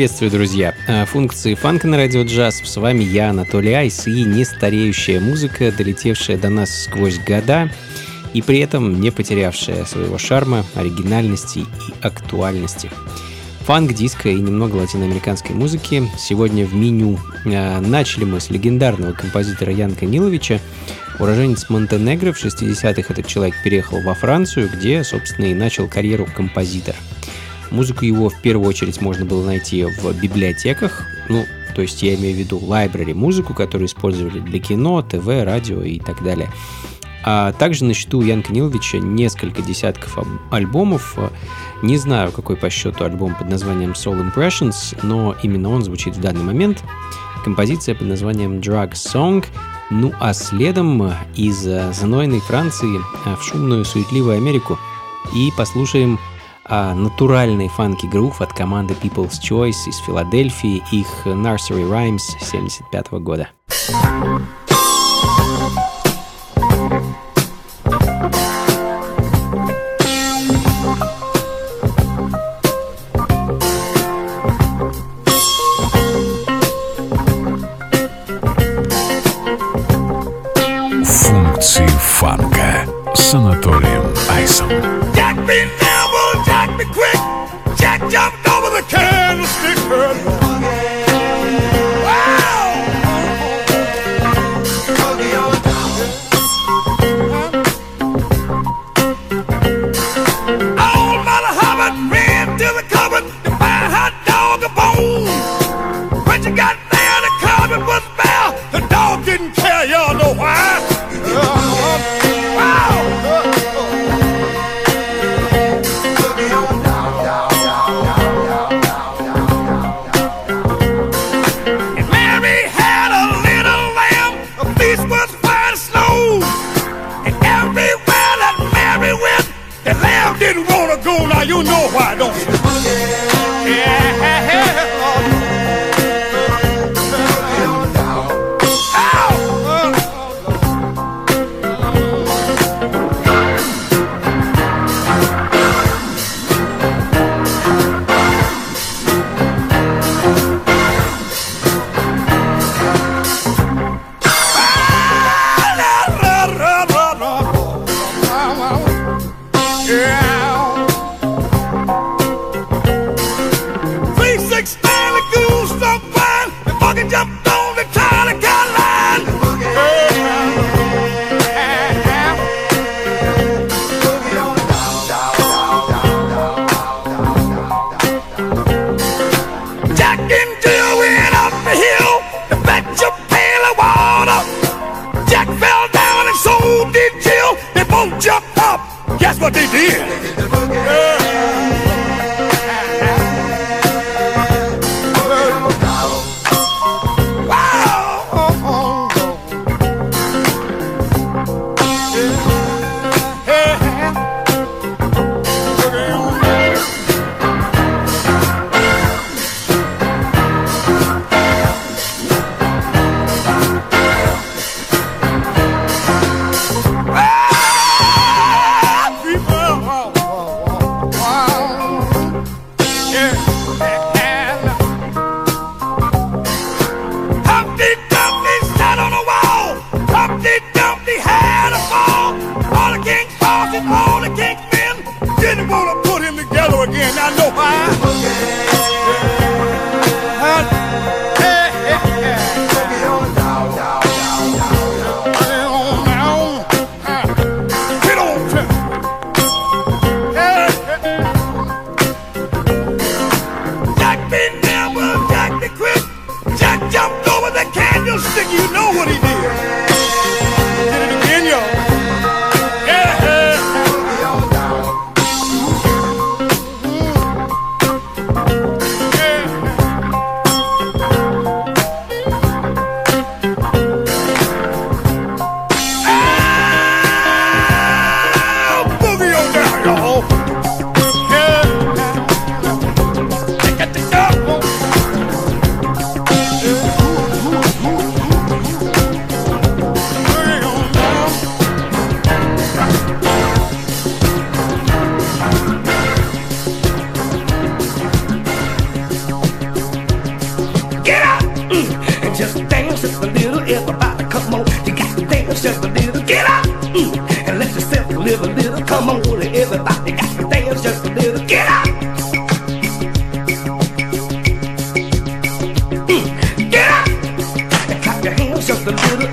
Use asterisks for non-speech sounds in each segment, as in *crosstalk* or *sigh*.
Приветствую, друзья! А, функции фанка на радио джаз. С вами я, Анатолий Айс, и нестареющая музыка, долетевшая до нас сквозь года, и при этом не потерявшая своего шарма, оригинальности и актуальности. Фанк, диско и немного латиноамериканской музыки. Сегодня в меню а, начали мы с легендарного композитора Янка Ниловича. Уроженец Монтенегро в 60-х этот человек переехал во Францию, где, собственно, и начал карьеру композитора. Музыку его в первую очередь можно было найти в библиотеках, ну, то есть я имею в виду library музыку, которую использовали для кино, ТВ, радио и так далее. А также на счету у Янка Ниловича несколько десятков альбомов. Не знаю, какой по счету альбом под названием Soul Impressions, но именно он звучит в данный момент. Композиция под названием Drug Song. Ну а следом из знойной Франции в шумную суетливую Америку. И послушаем а натуральный фанки-грув от команды People's Choice из Филадельфии, их Nursery Rhymes 75 года.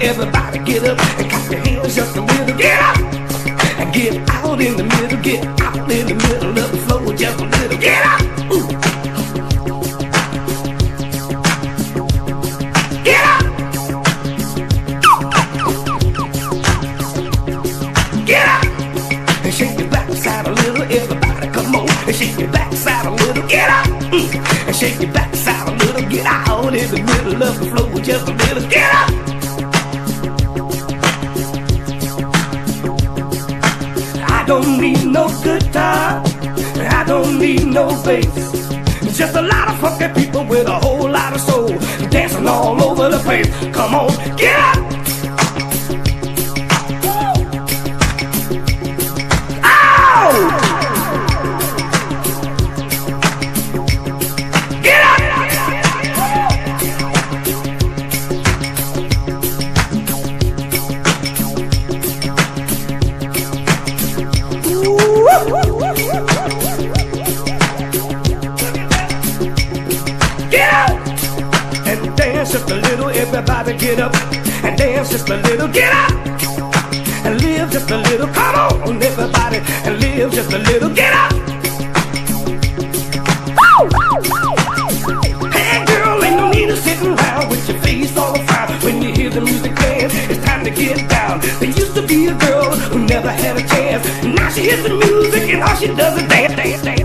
Everybody get up and clap your hands up a little. Get up and get out in the middle. Get out in the middle of the floor just a little. Get up. Get up. Get up and shake your backside a little. Everybody come on and shake your backside a little. Get up and shake your backside a little. Get out in the middle of the floor just a little. Get up. don't need no good time. I don't need no bass. Just a lot of funky people with a whole lot of soul dancing all over the place. Come on, get up! hears the music and how she does is dance, dance, dance.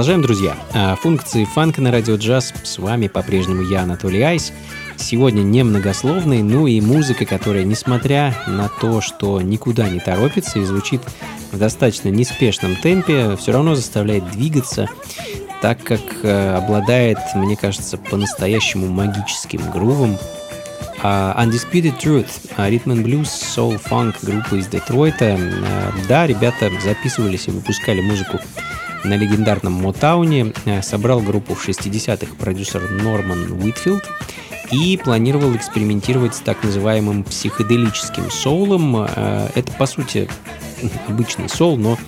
Продолжаем, друзья. А, функции фанка на радио джаз. С вами по-прежнему я, Анатолий Айс. Сегодня немногословный, ну и музыка, которая, несмотря на то, что никуда не торопится и звучит в достаточно неспешном темпе, все равно заставляет двигаться так как э, обладает, мне кажется, по-настоящему магическим грувом. Uh, Undisputed Truth, Rhythm and Blues, Soul Funk группа из Детройта. Uh, да, ребята записывались и выпускали музыку на легендарном Мотауне. Uh, собрал группу в 60-х продюсер Норман Уитфилд и планировал экспериментировать с так называемым психоделическим соулом. Это, по сути, обычный соул, но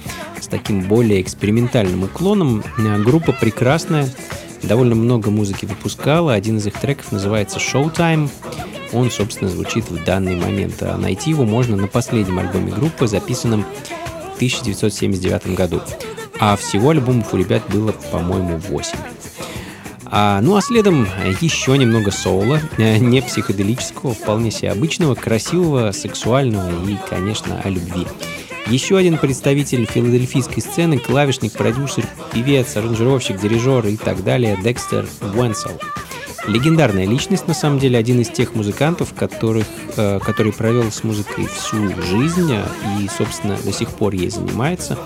с таким более экспериментальным уклоном. Группа прекрасная, довольно много музыки выпускала. Один из их треков называется Showtime. Он, собственно, звучит в данный момент. А найти его можно на последнем альбоме группы, записанном в 1979 году. А всего альбомов у ребят было, по-моему, 8. А, ну а следом еще немного соула, э, не психоделического, вполне себе обычного, красивого, сексуального и, конечно, о любви. Еще один представитель филадельфийской сцены, клавишник, продюсер, певец, аранжировщик, дирижер и так далее, Декстер Уэнсел. Легендарная личность, на самом деле, один из тех музыкантов, которых, э, который провел с музыкой всю жизнь э, и, собственно, до сих пор ей занимается.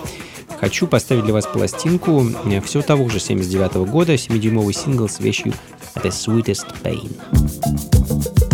Хочу поставить для вас пластинку э, все того же 79 -го года, 7-дюймовый сингл с вещью «The Sweetest Pain».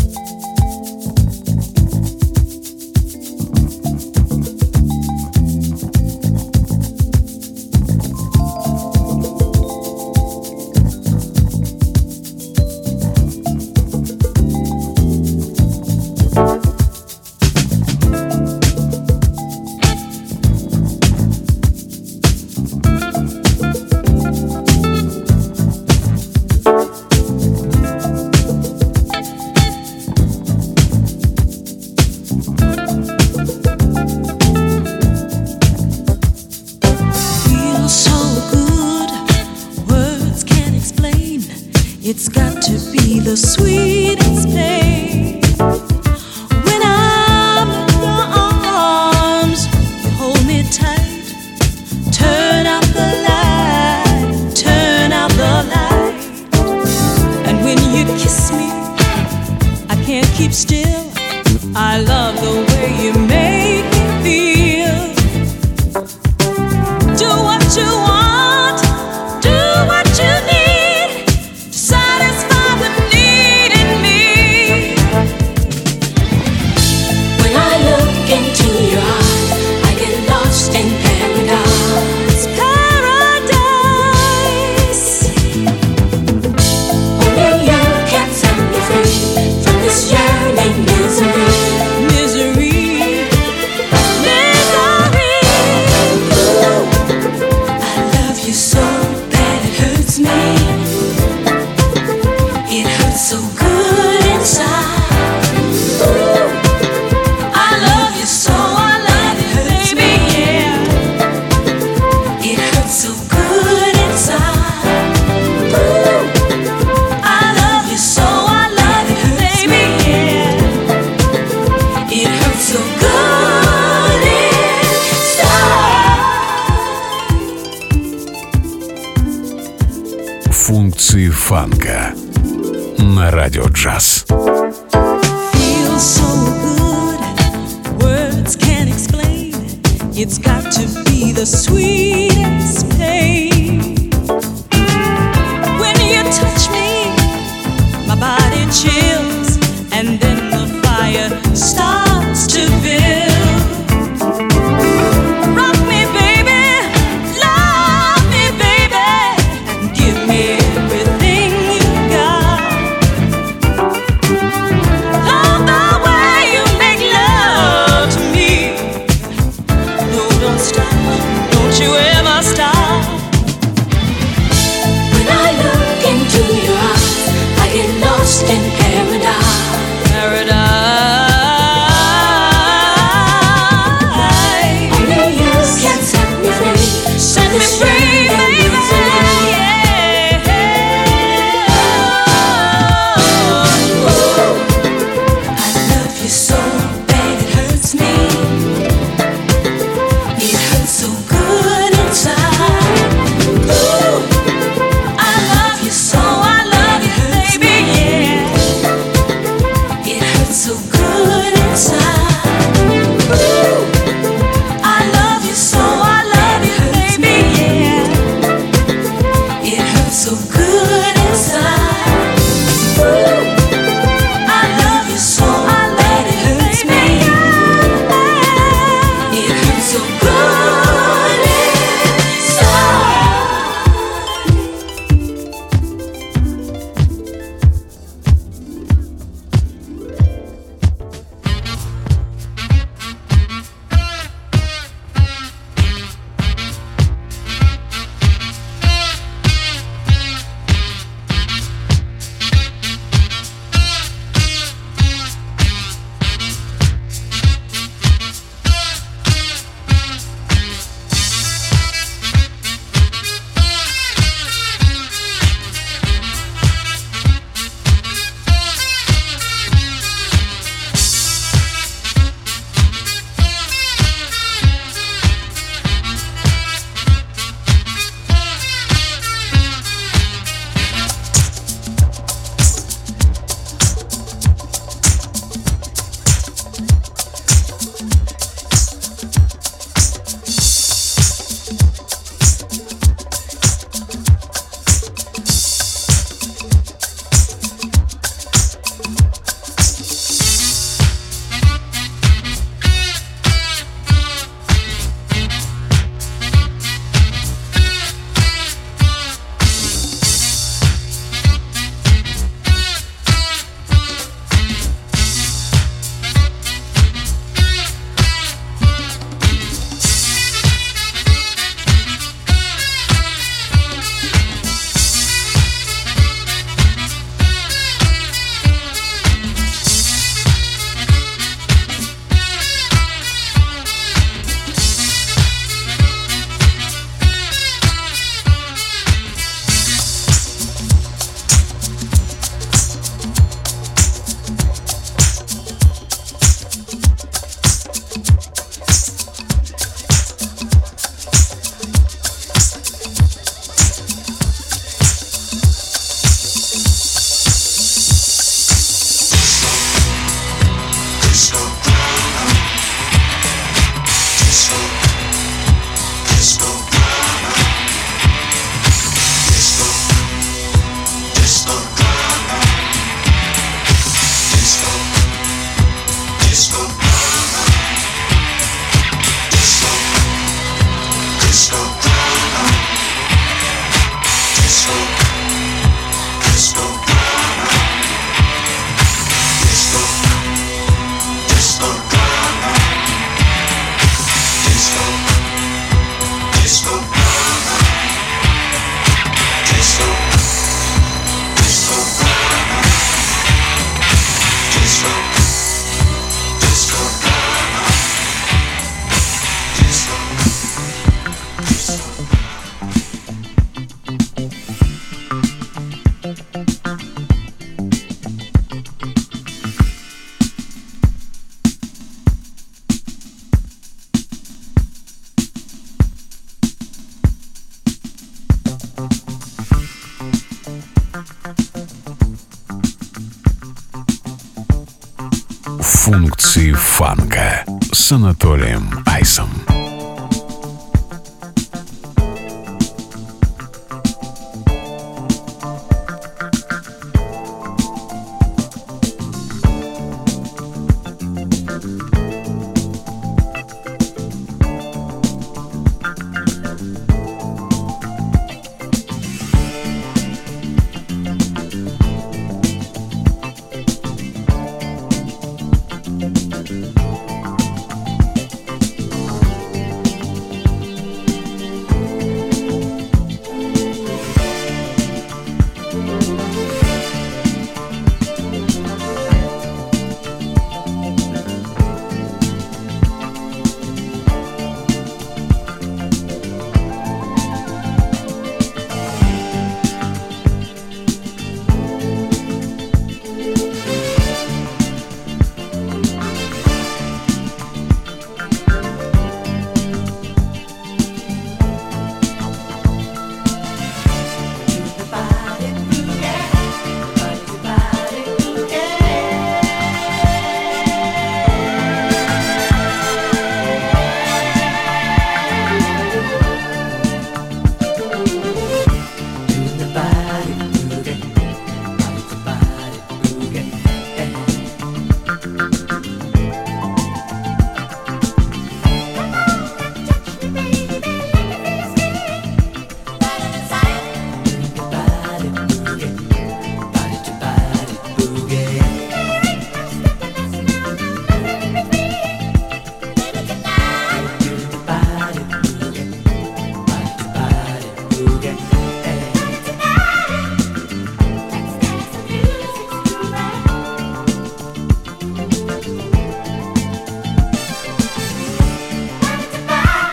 Фанка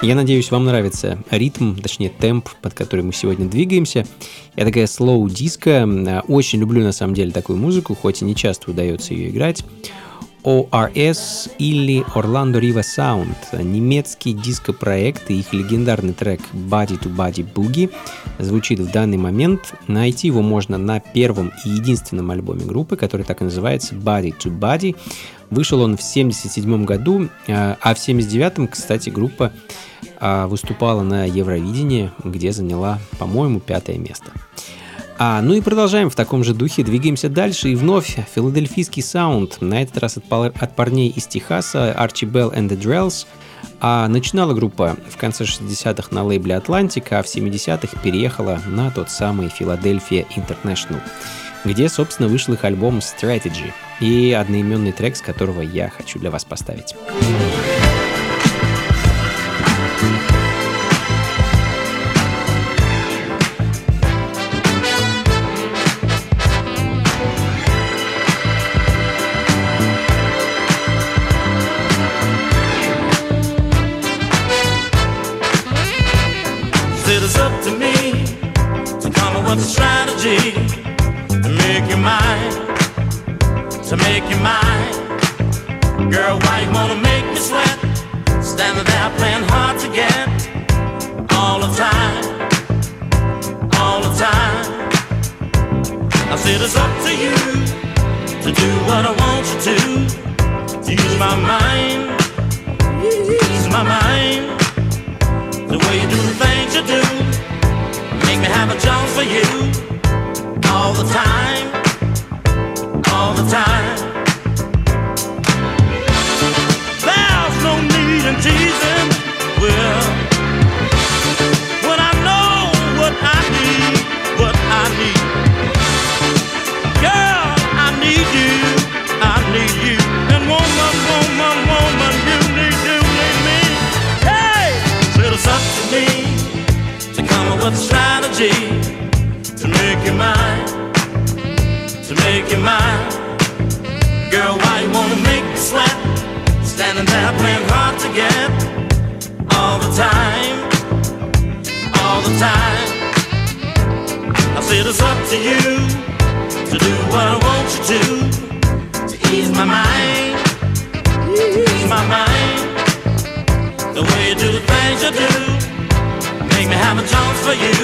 Я надеюсь, вам нравится ритм, точнее темп, под который мы сегодня двигаемся. Я такая слоу диско. Очень люблю на самом деле такую музыку, хоть и не часто удается ее играть. ORS или Orlando Riva Sound, немецкий диско-проект и их легендарный трек Body to Body Boogie звучит в данный момент. Найти его можно на первом и единственном альбоме группы, который так и называется Body to Body. Вышел он в 1977 году, а, а в 1979, кстати, группа а, выступала на Евровидении, где заняла, по-моему, пятое место. А, ну и продолжаем. В таком же духе, двигаемся дальше. И вновь филадельфийский саунд, на этот раз от, от парней из Техаса, Archie Bell and the Drells, а начинала группа в конце 60-х на лейбле Atlantic, а в 70-х переехала на тот самый Philadelphia International, где, собственно, вышел их альбом Strategy и одноименный трек, с которого я хочу для вас поставить. it is up to you to do what I want you to. To use my mind, use my mind. The way you do the things you do, make me have a job for you all the time, all the time. There's no need in teasing. Well. and they're playing hard to get all the time, all the time. I said it's up to you to do what I want you to to ease my mind, ease my mind. The way you do the things you do make me have a chance for you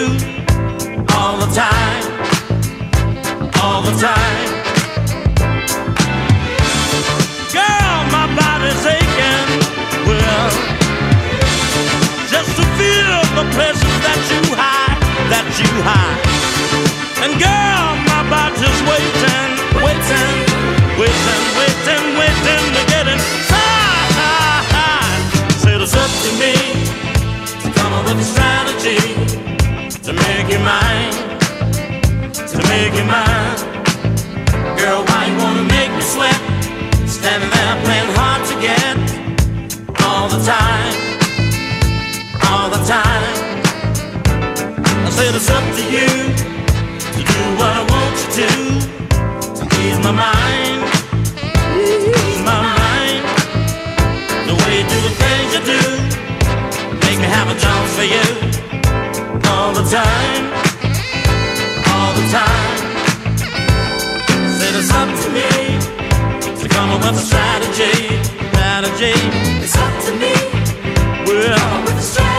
all the time, all the time. just to feel the pleasure that you hide, that you hide. And girl, my body's waiting, waiting, waiting, waiting, waiting to get inside. Said it's up to me to come up with a strategy to make you mine, to make you mine. Girl, why you wanna make me sweat? Standing there playing hard to get all the time, all the time. I said it's up to you to do what I want you to, to ease my mind, ease my mind. The way you do the things you do, make me have a chance for you all the time, What's the strategy? Strategy. It's up to me. Well, with the strategy.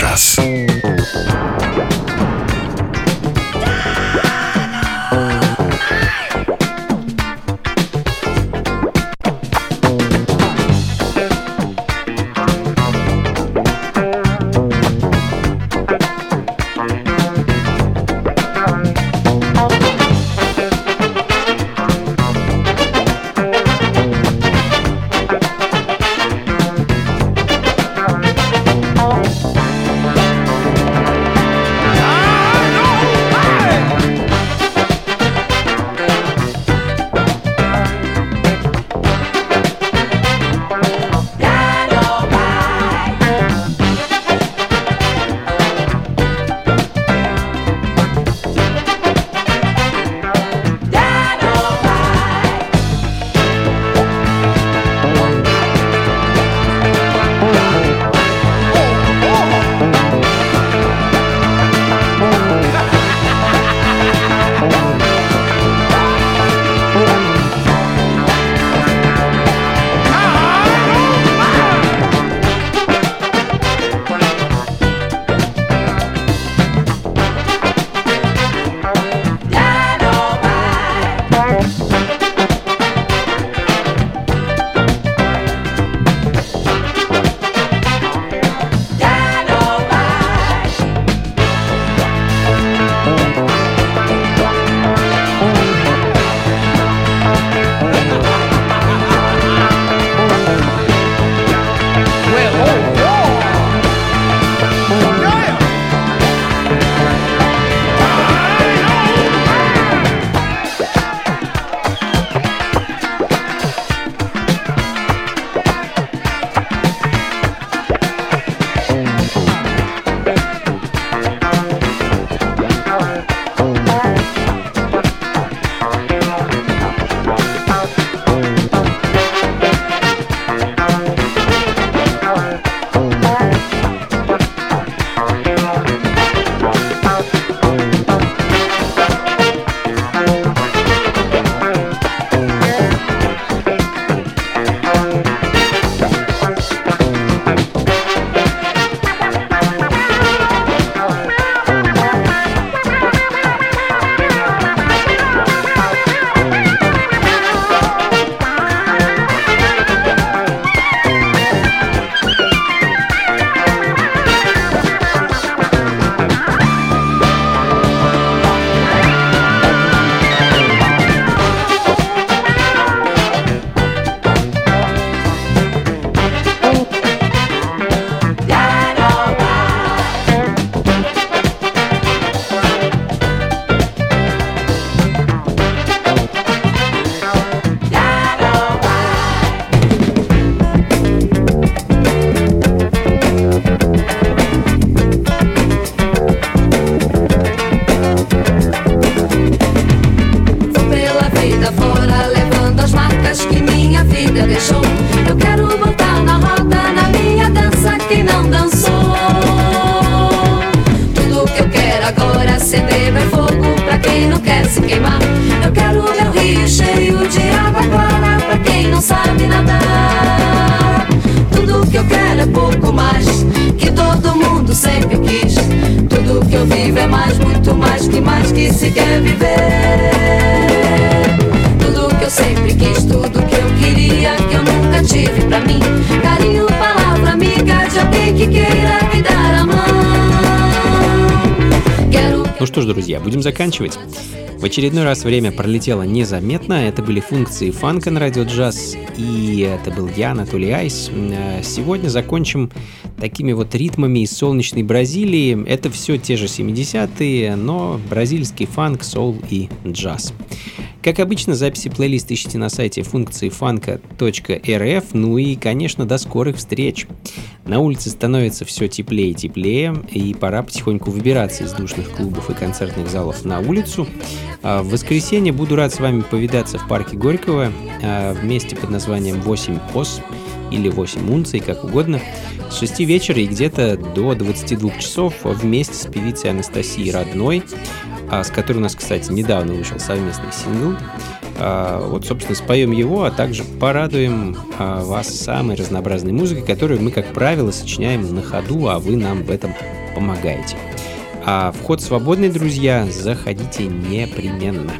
jazz. Радио джаз. будем заканчивать. В очередной раз время пролетело незаметно. Это были функции фанка на радио джаз. И это был я, Анатолий Айс. Э, сегодня закончим такими вот ритмами из солнечной Бразилии. Это все те же 70-е, но бразильский фанк, соул и джаз. Как обычно, записи плейлиста ищите на сайте функции фанка.рф. Ну и, конечно, до скорых встреч. На улице становится все теплее и теплее, и пора потихоньку выбираться из душных клубов и концертных залов на улицу. А в воскресенье буду рад с вами повидаться в парке Горького а, в месте под названием 8 ос или 8 унций, как угодно, с 6 вечера и где-то до 22 часов вместе с певицей Анастасией Родной, а, с которой у нас, кстати, недавно вышел совместный сингл. А, вот, собственно, споем его, а также порадуем а, вас самой разнообразной музыкой, которую мы, как правило, сочиняем на ходу, а вы нам в этом помогаете. А вход свободный, друзья, заходите непременно.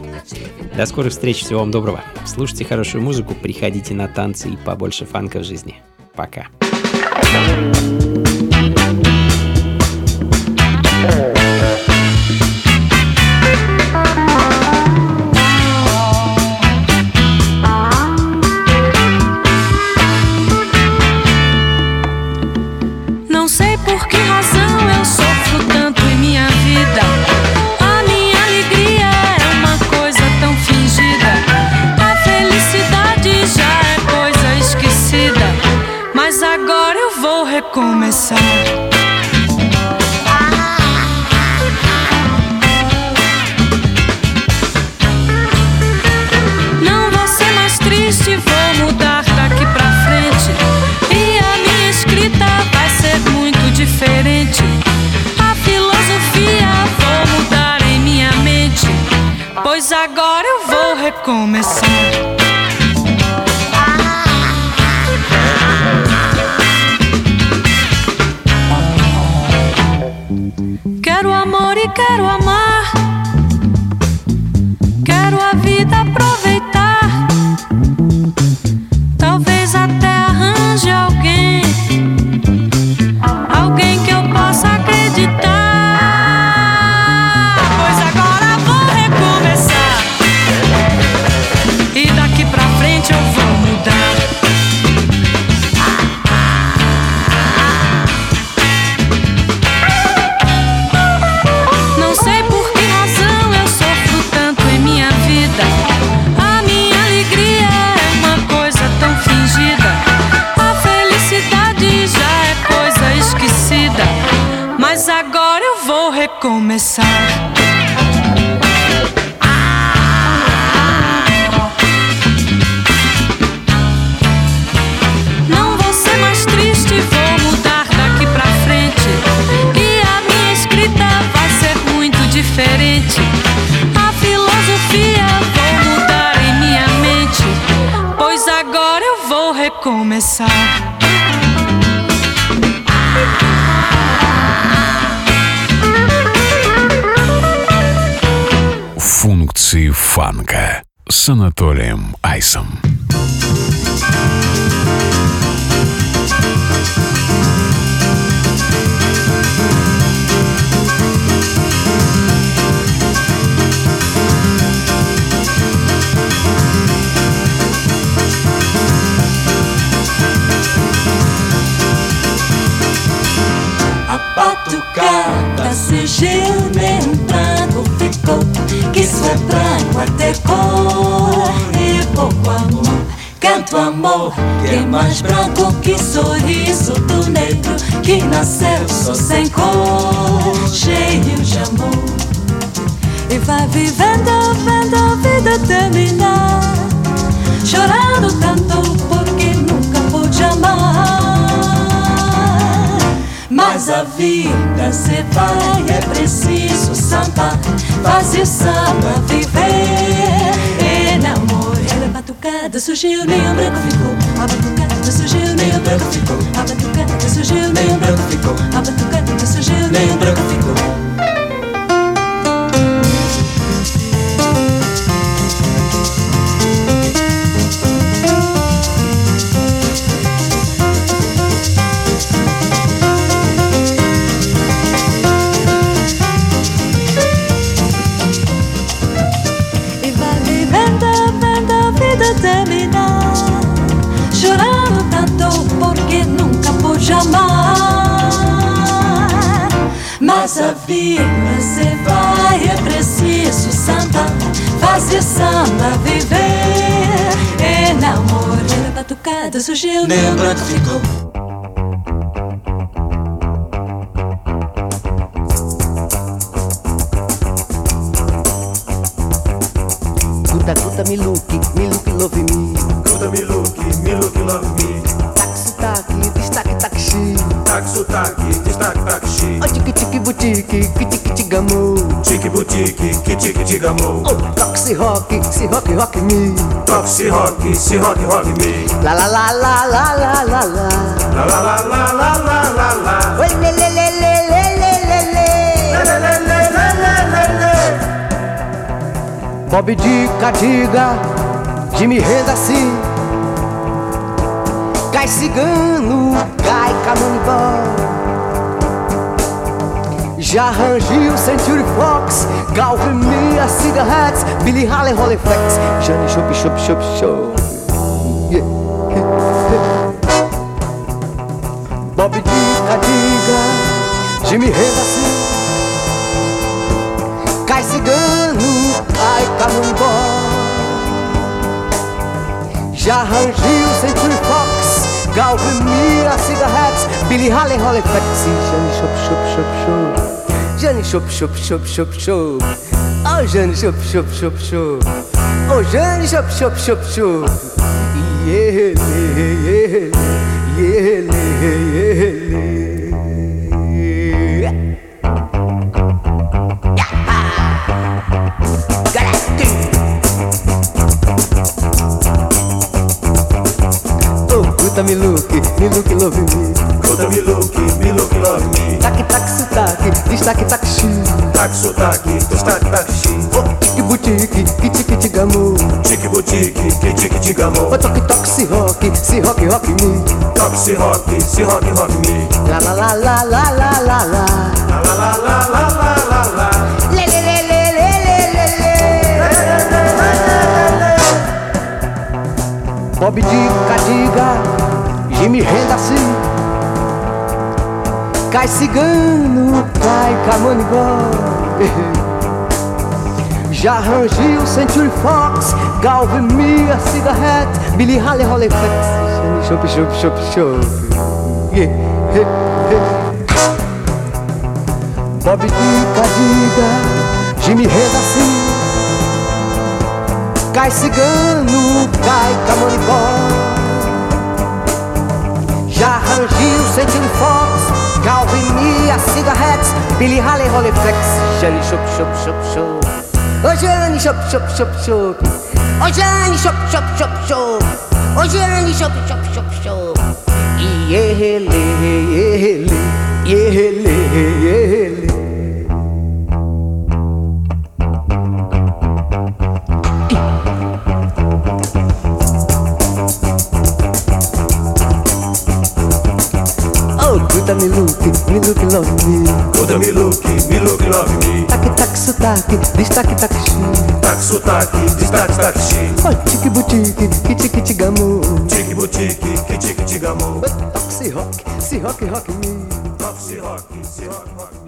До скорых встреч, всего вам доброго. Слушайте хорошую музыку, приходите на танцы и побольше фанка в жизни. Пока. recomeçar. Não vou ser mais triste, vou mudar daqui pra frente. E a minha escrita vai ser muito diferente. A filosofia vou mudar em minha mente, pois agora eu vou recomeçar. Анатолием Айсом. A batucada surgiu, nem branco ficou, que isso é branco até cor pouco amor. Canto amor, que é mais branco que sorriso do negro que nasceu só sem cor, cheio de amor. E vai vivendo, vendo a vida terminar, chorando tanto porque nunca pôde amar. Mas a vida se vai, é preciso sambar, fazer samba, viver, enamorar batucada surgiu, nem o branco ficou. A batucada surgiu, nem o branco ficou. A batucada surgiu, nem o branco ficou. A batucada surgiu, nem o branco ficou. Essa vida se vai, é preciso samba, fazer samba, viver, enamorar. Batucada surgiu, nem branco ficou. Guta, guta, me boutique, kiti kiti gamo. Tique boutique, que tique tique amor. Oh, toque rock, se rock rock me. Se rock, se rock rock me. La la la la la la la la. La la la la la la la la. Oh, le le le le le le le le. Le le le le le le le. Bob Dica, diga, Jimmy renda assim. Cai cigano, cai camonibó. Já rangi o Century Fox, Galvimia, Cigarettes, Billy Haley, Holiflex, Johnny Shop, Shop, Shop, Chup. Bob Dica Diga, Jimmy Revacil, Cai Cigano, Ai Canombó. Já rangi o Century Fox, Galvimia, Cigarettes, Billy Haley, Holiflex, Johnny Chup Chup Chup Chup. jeune choup choup choup choup choup. Oh jeune choup choup choup choup. Oh jeune choup choup choup choup. Yeah, yeah, yeah, yeah, yeah. Destaque, tac, xi Tac sotaque, destaque taxi. Oh, tique, boutique, kiti, kiti, gamo Tique boutique, que tique tique Oh, amor. toque, toque, se rock, se rock, rock me Toque se rock, se rock rock me. La la la la la la la la La la la la la la la la. Le, le, le, le, le, le, le, le Bob Dica, diga, Jimmy renda assim Cai *laughs* cigano, cai camanigó. Já rangiu Century Fox Galve Mia, Cigarette Billy Halle, Hollyfex Chup, chup, chup, chup Bob Dica, Diga Jimmy Redacim Cai cigano, cai camanigó. Já rangiu Century Fox Now bring Billy Holly Holly Flex. Shop shop shop shop. Oh Shelly shop shop shop shop. Oh shop shop shop shop. Oh shop shop shop shop. Yeah le yeah oh, le me look love me Conta me look, me look love me. Tac, tac, sotaque, destaque, tac, xi Tac sotaque, destaque taxi. Oh, tique, boutique, kiti, kiti, gamo Tique boutique, que tique tique. Toque, se rock, se rock, rock me Toque se rock, se rock rock.